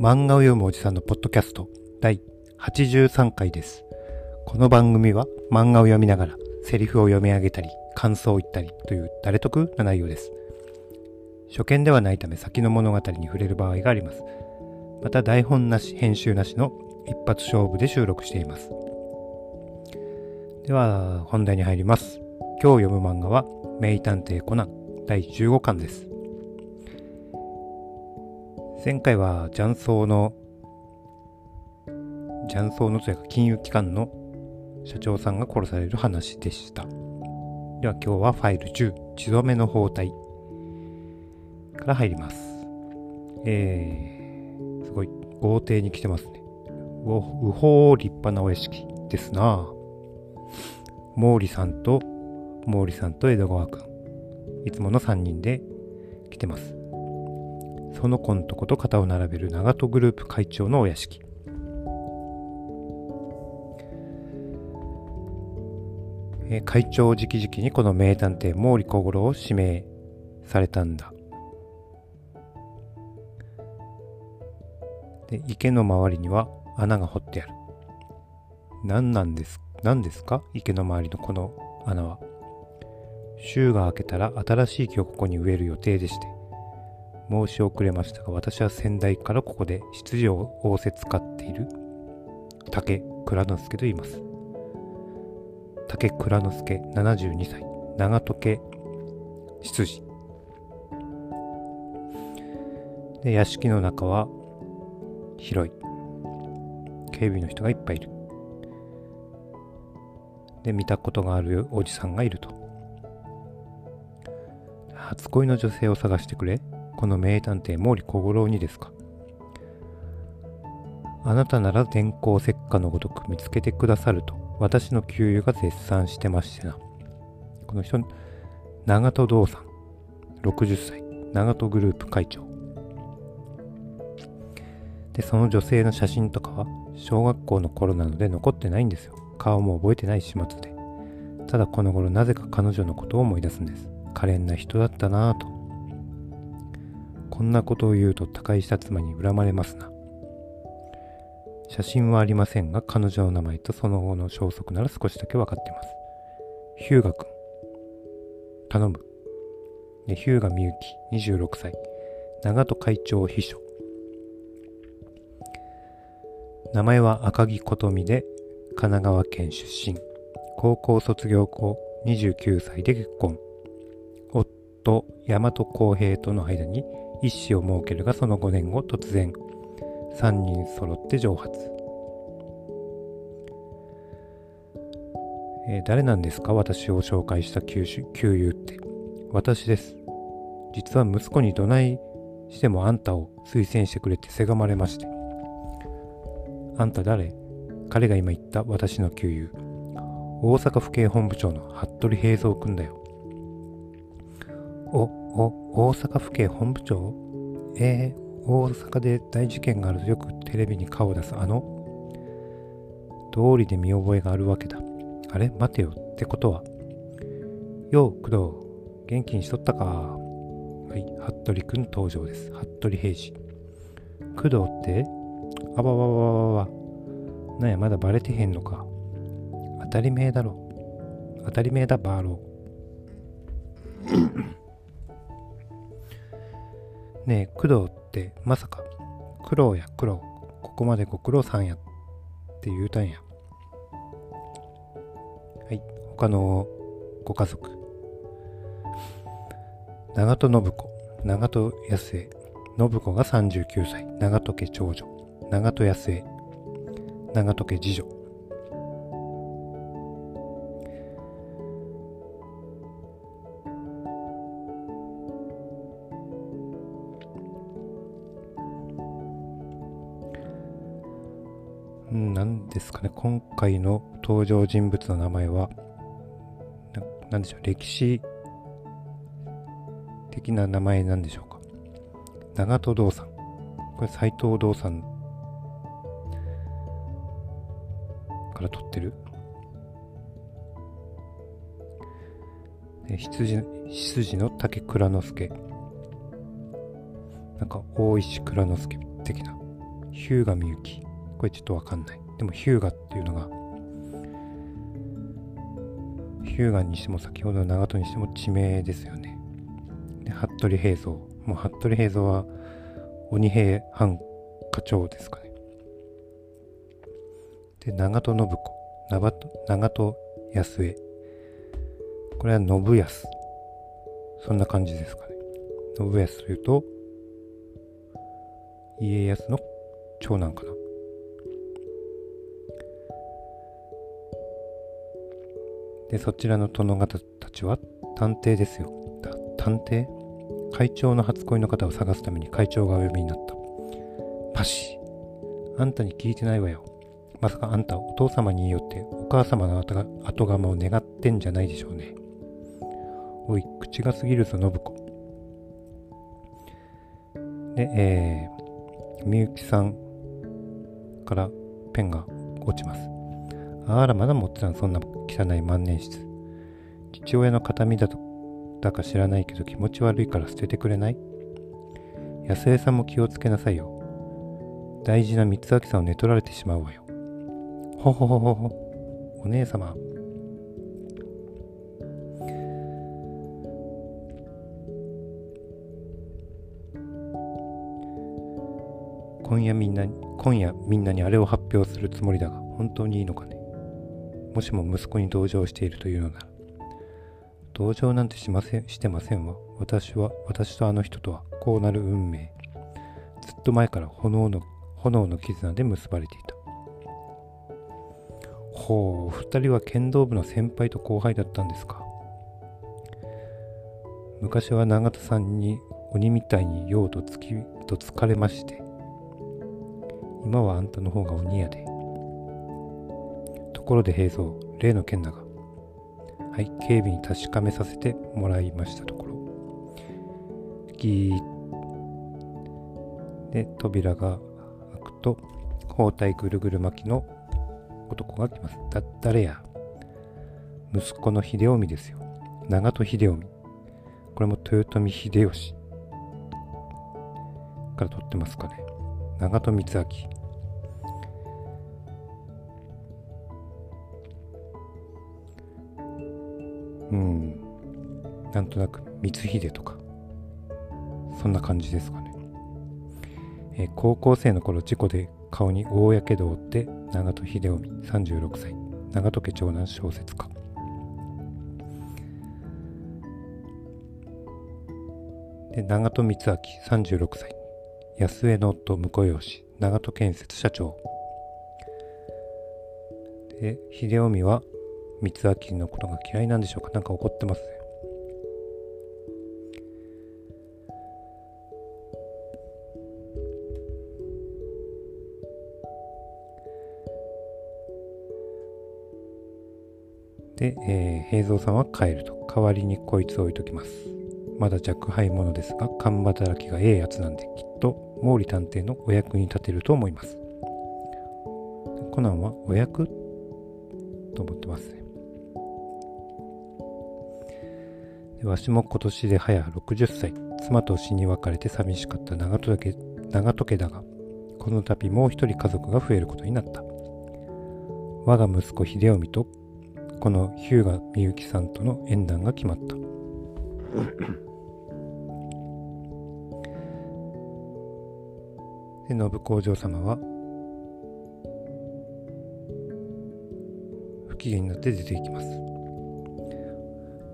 漫画を読むおじさんのポッドキャスト第83回です。この番組は漫画を読みながらセリフを読み上げたり感想を言ったりという誰得な内容です。初見ではないため先の物語に触れる場合があります。また台本なし編集なしの一発勝負で収録しています。では本題に入ります。今日読む漫画は名探偵コナン第15巻です。前回は雀荘の雀荘のというか金融機関の社長さんが殺される話でした。では今日はファイル10血止めの包帯から入ります。えー、すごい豪邸に来てますね。ううほー立派なお屋敷ですな毛利さんと毛利さんと江戸川くんいつもの3人で来てますその子のとこと肩を並べる長門グループ会長のお屋敷。え会長直々にこの名探偵毛利小五郎を指名されたんだ。で池の周りには穴が掘ってある。何なんです何ですか？池の周りのこの穴は。週が明けたら新しい木をここに植える予定でして。申し遅れましたが私は先代からここで執事を仰せ使っている。竹蔵之介と言います。竹蔵之介72歳。長門家執事で屋敷の中は広い。警備の人がいっぱいいる。で見たことがあるおじさんがいると。初恋の女性を探してくれ。この名探偵毛利小五郎にですか？あなたなら電光石火のごとく見つけてくださると私の給油が絶賛してましてな。この人長門堂さん60歳長門グループ会長。でその女性の写真とかは小学校の頃なので残ってないんですよ。顔も覚えてない始末で。ただこの頃なぜか彼女のことを思い出すんです。可憐な人だったなぁと。こんなことを言うと他界した妻に恨まれますな。写真はありませんが彼女の名前とその後の消息なら少しだけ分かってます。ヒューガ君。頼む。でヒューガみゆき26歳。長門会長秘書。名前は赤木琴美で神奈川県出身。高校卒業後29歳で結婚。夫大和康平との間に一子を設けるがその5年後突然3人揃って蒸発、えー誰なんですか？私を紹介した給油給油って。私です。実は息子にどないしてもあんたを推薦してくれてせがまれまして。あんた誰？彼が今言った私の給油大阪府警本部長の服部平蔵君だよ、お、お大阪府警本部長？えー、大阪で大事件があるとよくテレビに顔を出すあの？通りで見覚えがあるわけだ。あれ？待てよってことは？よう、工藤、元気にしとったか。はい、服部くん登場です。服部平次。工藤って？あばわわわわわ。なんや、まだバレてへんのか。当たり前だろ。当たり前だ、バーロー。ねえ、工藤ってまさか、苦労や苦労、ここまでご苦労さんやって言うたんや。はい、他のご家族。長門信子、長門康江、信子が39歳、長門家長女、長門康江、長門家次女。ですかね、今回の登場人物の名前は、ななんでしょう、歴史的な名前なんでしょうか。長門堂さん。これ斎藤堂さんから取ってる。羊羊の竹蔵之介。なんか大石蔵之介的な。ヒューガみゆきこれちょっとわかんないでもヒューガっていうのがヒューガにしても先ほどの長門にしても地名ですよね。で服部平蔵。もう服部平蔵は鬼平藩課長ですかね。で長門信子。長門康江。これは信康。そんな感じですかね。信康というと家康の長男かな。でそちらの殿方たちは探偵ですよ。探偵？会長の初恋の方を探すために会長がお呼びになった。パシあんたに聞いてないわよ。まさかあんたお父様に言いよってお母様の後釜を願ってんじゃないでしょうね。おい口が過ぎるぞ信子。でえー、みゆきさんからペンが落ちます。あらまだ持ってたんそんな汚い万年筆。父親の形見だとだか知らないけど気持ち悪いから捨ててくれない？安江さんも気をつけなさいよ。大事な三つ明さんを寝取られてしまうわよ。ほほほほほ。お姉様。今夜みんな今夜みんなにあれを発表するつもりだが本当にいいのかね？もしも息子に同情しているというのなら同情なんてしませんしてませんわ。私は私とあの人とはこうなる運命。ずっと前から炎の炎の絆で結ばれていた。ほう二人は剣道部の先輩と後輩だったんですか。昔は永田さんに鬼みたいに用とつきと疲れまして今はあんたの方が鬼やで。ところで平蔵、例の件だが。はい、警備に確かめさせてもらいましたところ。ギーで、扉が開くと、包帯ぐるぐる巻きの男が来ます。だ、誰や？息子の秀臣ですよ。長門秀臣。これも豊臣秀吉から取ってますかね。長門光明。うん。なんとなく光秀とか、そんな感じですかね。えー、高校生の頃事故で顔に大やけどを負って長門秀臣36歳。長門家長男小説家。で長門光明36歳。安江の夫婿養子。長門建設社長。で秀臣は光明のことが嫌いなんでしょうか？なんか怒ってます？ねで、えー、平蔵さんは帰ると。代わりにこいつを置いときます。まだ若輩者ですが勘働きがええやつなんできっと毛利探偵のお役に立てると思います。コナンはお役？と思ってます。ねわしも今年で早60歳妻と死に別れて寂しかった。長門家長門家だがこの度もう一人家族が増えることになった。我が息子秀臣とこの日向みゆきさんとの縁談が決まった。で信公嬢様は不機嫌になって出ていきます。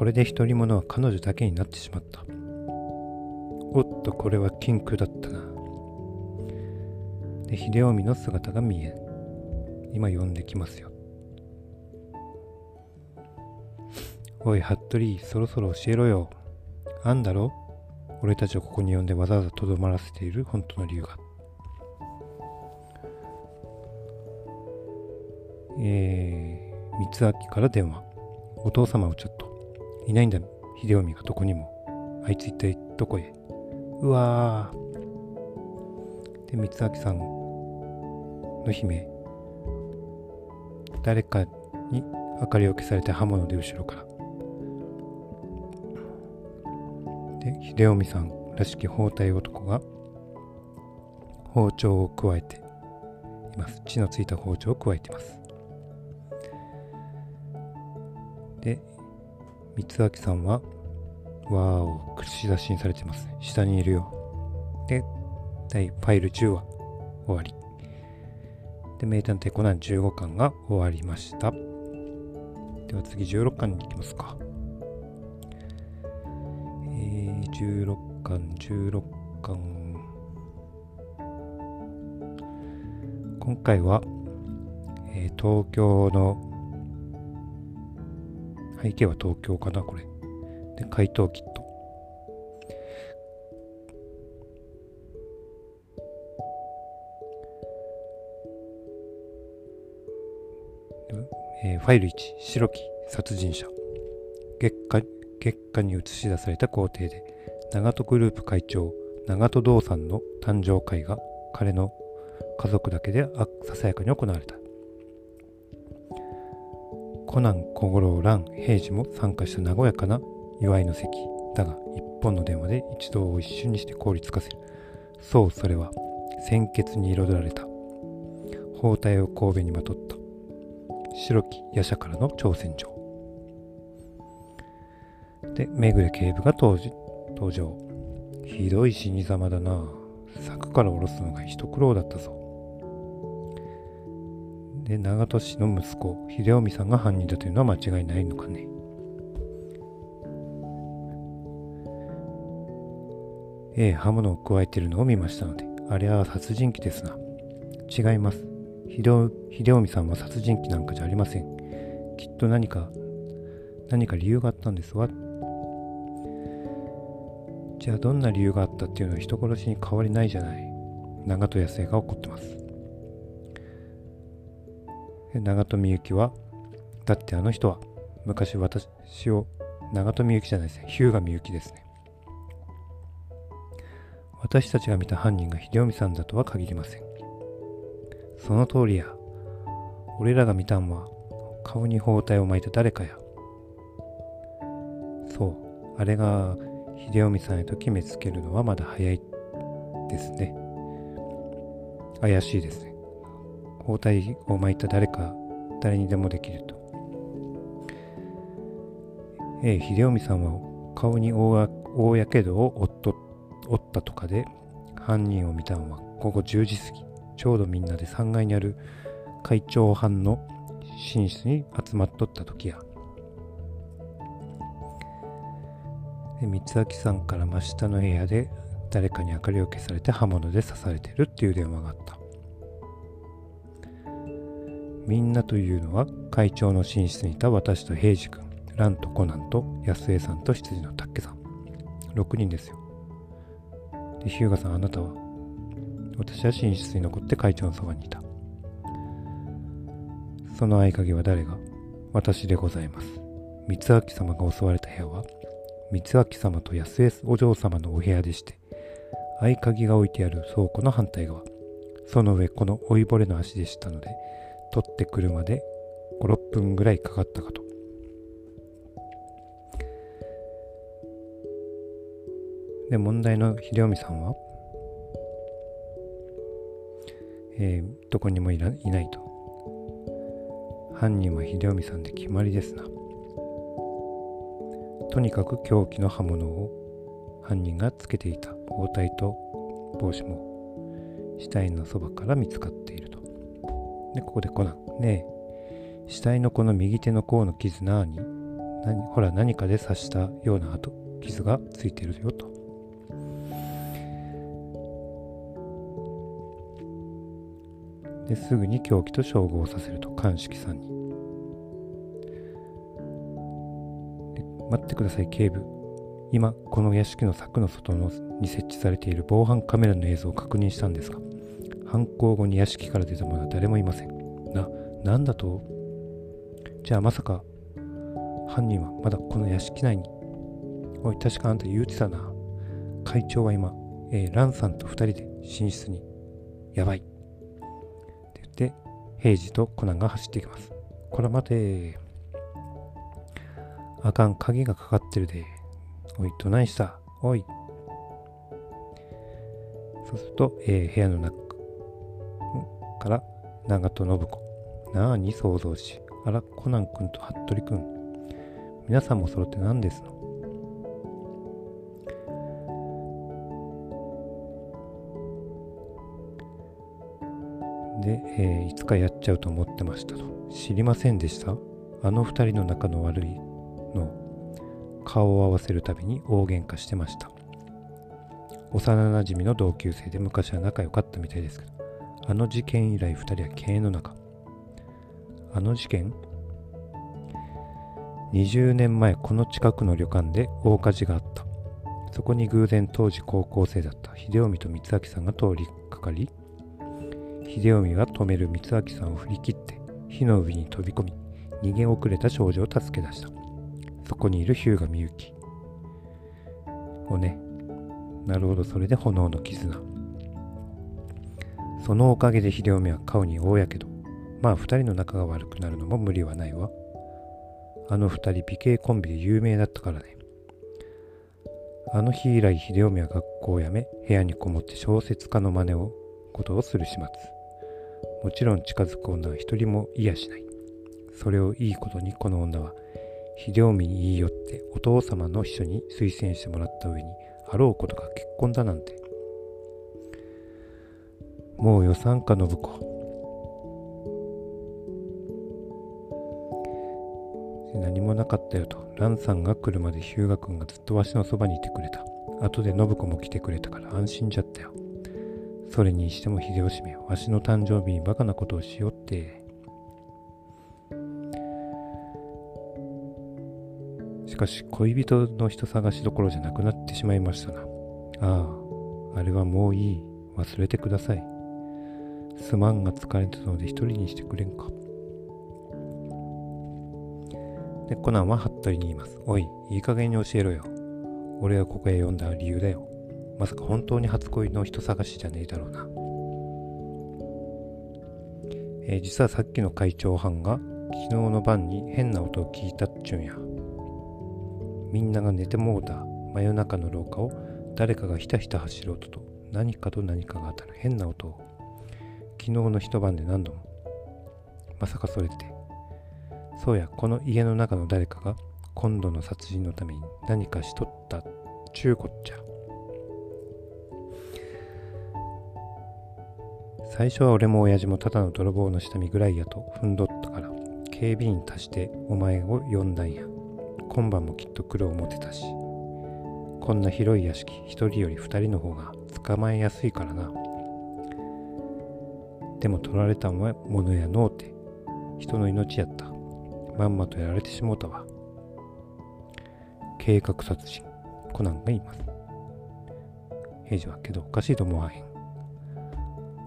これで独り者は彼女だけになってしまったおっとこれは禁句だったなで秀臣の姿が見え今呼んできますよおい、服部、そろそろ教えろよ。あんだろ？俺たちをここに呼んでわざわざとどまらせている本当の理由が。えー、三明から電話。お父様はちょっと。いないんだ、秀臣がどこにも。あいつ一体どこへ？うわー。で、三明さんの姫。誰かに明かりを消されて刃物で後ろから。で秀臣さんらしき包帯男が包丁をくわえています血のついた包丁を加えています三明さんはわーを口出しにされてます下にいるよ。で第ファイル10は終わり。で名探偵コナン15巻が終わりました。では次16巻に行きますか。えー、16巻16巻。今回は、えー、東京の背景は東京かなこれ。で怪盗キット。えー、ファイル1白木殺人者。月下月下に映し出された皇帝で長門グループ会長長門道さんの誕生会が彼の家族だけでささやかに行われた。コナン小五郎蘭平次も参加した和やかな。祝いの席。だが一本の電話で一同を一瞬にして凍りつかせる。そうそれは鮮血に彩られた。包帯を神戸にまとった。白き夜叉からの挑戦状。でめぐれ警部が登場。ひどい死に様だな。柵から下ろすのが一苦労だったぞ。で長門氏の息子秀臣さんが犯人だというのは間違いないのかね。ええ刃物を加えているのを見ましたのであれは殺人鬼ですな。違います。秀臣さんは殺人鬼なんかじゃありません。きっと何か何か理由があったんですわ。じゃあどんな理由があったっていうのは人殺しに変わりないじゃない。長門康生が怒ってます。長門みゆきはだってあの人は昔私を長門みゆきじゃないですね。日向みゆきですね。私たちが見た犯人が秀臣さんだとは限りません。その通りや。俺らが見たんは顔に包帯を巻いた誰かや。そう。あれが秀臣さんへと決めつけるのはまだ早いですね。怪しいですね。包帯を巻いた誰か誰にでもできると。ええ秀臣さんは顔に大やけどを負っと負ったとかで犯人を見たのは午後10時過ぎ。ちょうどみんなで3階にある会長班の寝室に集まっとった時や。三明さんから真下の部屋で誰かに明かりを消されて刃物で刺されてるっていう電話があった。みんなというのは会長の寝室にいた私と平次君蘭とコナンと安江さんと羊の竹さん。6人ですよ。で日向さんあなたは？私は寝室に残って会長のそばにいた。その合鍵は誰が？私でございます。三明様が襲われた部屋は？三明様と安江お嬢様のお部屋でして合鍵が置いてある倉庫の反対側。その上この老いぼれの足でしたので取ってくるまで56分ぐらいかかったかと。で問題の秀臣さんは、えー、どこにもいないと。犯人は秀臣さんで決まりですな。とにかく凶器の刃物を犯人がつけていた包帯と帽子も死体のそばから見つかっている。でここでコナンね死体のこの右手の甲の傷なに何ほら何かで刺したような跡傷がついてるよと。ですぐに凶器と照合させると鑑識さんに。待ってください警部。今この屋敷の柵の外のに設置されている防犯カメラの映像を確認したんですが。犯行後に屋敷から出た者は誰もいません。な何だと？じゃあまさか犯人はまだこの屋敷内に？おい確かあんた言うてたな。会長は今、えー、ランさんと2人で寝室に。やばい。って言って平次とコナンが走っていきます。これ待て。あかん、鍵がかかってるで。おい、どないした？おい。そうすると、えー、部屋の中から長戸信子。なあに想像し。あら、コナン君と服部君。皆さんも揃って何ですの？で、えー、いつかやっちゃうと思ってましたと。知りませんでした？あの二人の仲の悪いの顔を合わせるたびに大喧嘩してました。幼なじみの同級生で昔は仲良かったみたいですけど、あの事件以来二人は経営の中。あの事件 ?20 年前この近くの旅館で大火事があった。そこに偶然当時高校生だった秀臣と光明さんが通りかかり、秀臣は止める光明さんを振り切って火の上に飛び込み逃げ遅れた少女を助け出したそこにいる日向みゆきをねなるほどそれで炎の絆そのおかげで秀臣は顔に大やけどまあ二人の仲が悪くなるのも無理はないわあの二人美形コンビで有名だったからねあの日以来秀臣は学校を辞め部屋にこもって小説家の真似をことをする始末もちろん近づく女は一人もいやしない。それをいいことにこの女は、秀臣に言い寄ってお父様の秘書に推薦してもらった上に、あろうことが結婚だなんて。もう予算か信子。何もなかったよと、蘭さんが来るまで日向君がずっとわしのそばにいてくれた。後で信子も来てくれたから安心じゃったよ。それにしても秀吉めわしの誕生日にバカなことをしよって。しかし恋人の人探しどころじゃなくなってしまいましたな。ああ、あれはもういい。忘れてください。すまんが疲れてたので一人にしてくれんか。で、コナンは服部に言います。おい、いい加減に教えろよ。俺がここへ呼んだ理由だよ。まさか本当に初恋の人探しじゃねえだろうな。えー、実はさっきの会長班が昨日の晩に変な音を聞いたっちゅんや。みんなが寝てもうた真夜中の廊下を誰かがひたひた走る音と何かと何かが当たる変な音を昨日の一晩で何度も。まさかそれって。そうや、この家の中の誰かが今度の殺人のために何かしとったちゅうこっちゃ。最初は俺も親父もただの泥棒の下見ぐらいやと踏んどったから警備員足してお前を呼んだんや今晩もきっと来る思ってたしこんな広い屋敷一人より二人の方が捕まえやすいからなでも取られたんは物やのうて人の命やったまんまとやられてしもうたわ計画殺人コナンが言います平次はけどおかしいと思わへん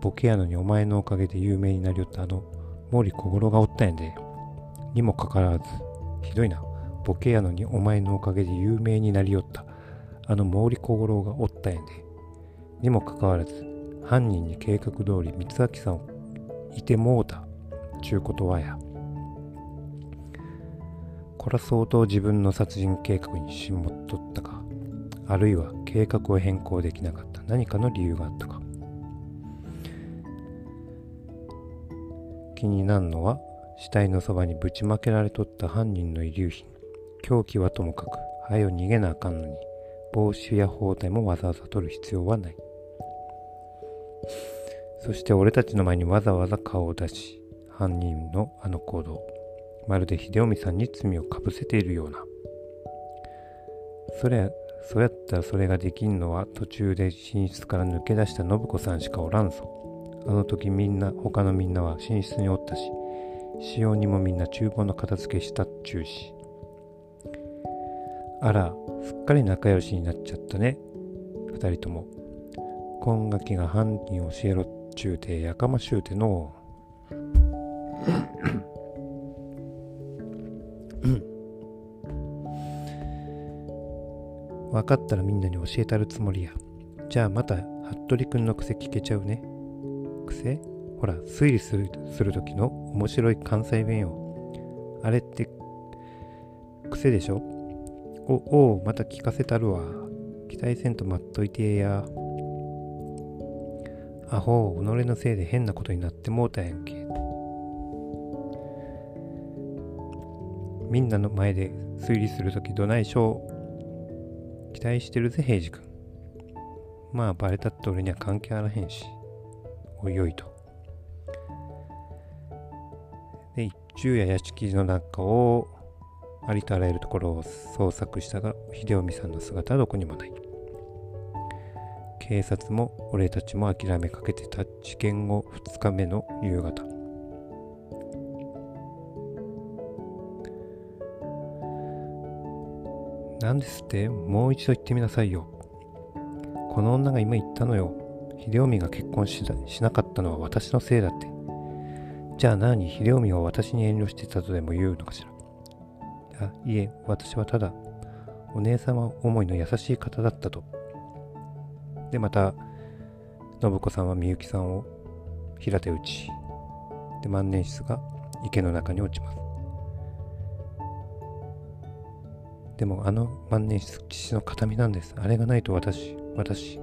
ボケやのにお前のおかげで有名になりよったあの毛利小五郎がおったんやで。にもかかわらず、ひどいな。ボケやのにお前のおかげで有名になりよったあの毛利小五郎がおったんやで。にもかかわらず、犯人に計画通り三明さんをいてもうた。ちゅうことはや。これは相当自分の殺人計画にしもっとったか、あるいは計画を変更できなかった何かの理由があったか。気になるのは死体のそばにぶちまけられとった犯人の遺留品凶器はともかく早よ逃げなあかんのに帽子や包帯もわざわざ取る必要はないそして俺たちの前にわざわざ顔を出し犯人のあの行動まるで秀臣さんに罪をかぶせているようなそれそうやったらそれができんのは途中で寝室から抜け出した信子さんしかおらんぞあの時みんな、他のみんなは寝室におったし、使用にもみんな厨房の片付けしたっちゅうし。あら、すっかり仲良しになっちゃったね。二人とも。今ガキが犯人を教えろっちゅうてやかましゅうての分かったらみんなに教えたるつもりや。じゃあまた、服部くんの癖聞けちゃうね。癖？ほら、推理するする時の面白い関西弁よ。あれって、癖でしょ？お、お、また聞かせたるわ。期待せんと待っといてや。アホ、己のせいで変なことになってもうたやんけ。みんなの前で推理するときどないしょう。期待してるぜ、平次君。まあ、バレたって俺には関係あらへんし。おいおいと。で一、昼夜屋敷の中をありとあらゆるところを捜索したが、秀臣さんの姿はどこにもない。警察も俺たちも諦めかけてた事件後2日目の夕方。何ですって？もう一度言ってみなさいよ。この女が今言ったのよ。秀臣が結婚ししなかったのは私のせいだって。じゃあ何？秀臣は私に遠慮してたとでも言うのかしら？あいえ私はただお姉様思いの優しい方だったと。で、また、信子さんはみゆきさんを平手打ち。で、万年筆が池の中に落ちます。でも、あの万年筆、父の形見なんです。あれがないと私、私。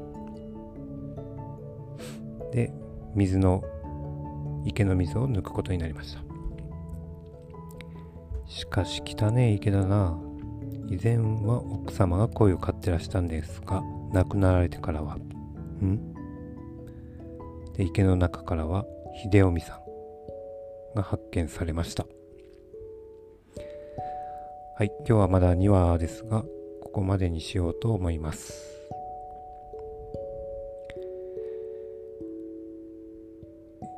で、水の、池の水を抜くことになりました。しかし、汚ね池だな。以前は奥様が鯉を飼ってらしたんですが、亡くなられてからは、ん？で、池の中からは秀臣さんが発見されました。はい、今日はまだ2話ですが、ここまでにしようと思います。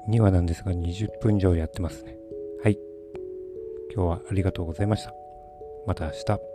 2話なんですが20分以上やってますね。はい。今日はありがとうございました。また明日。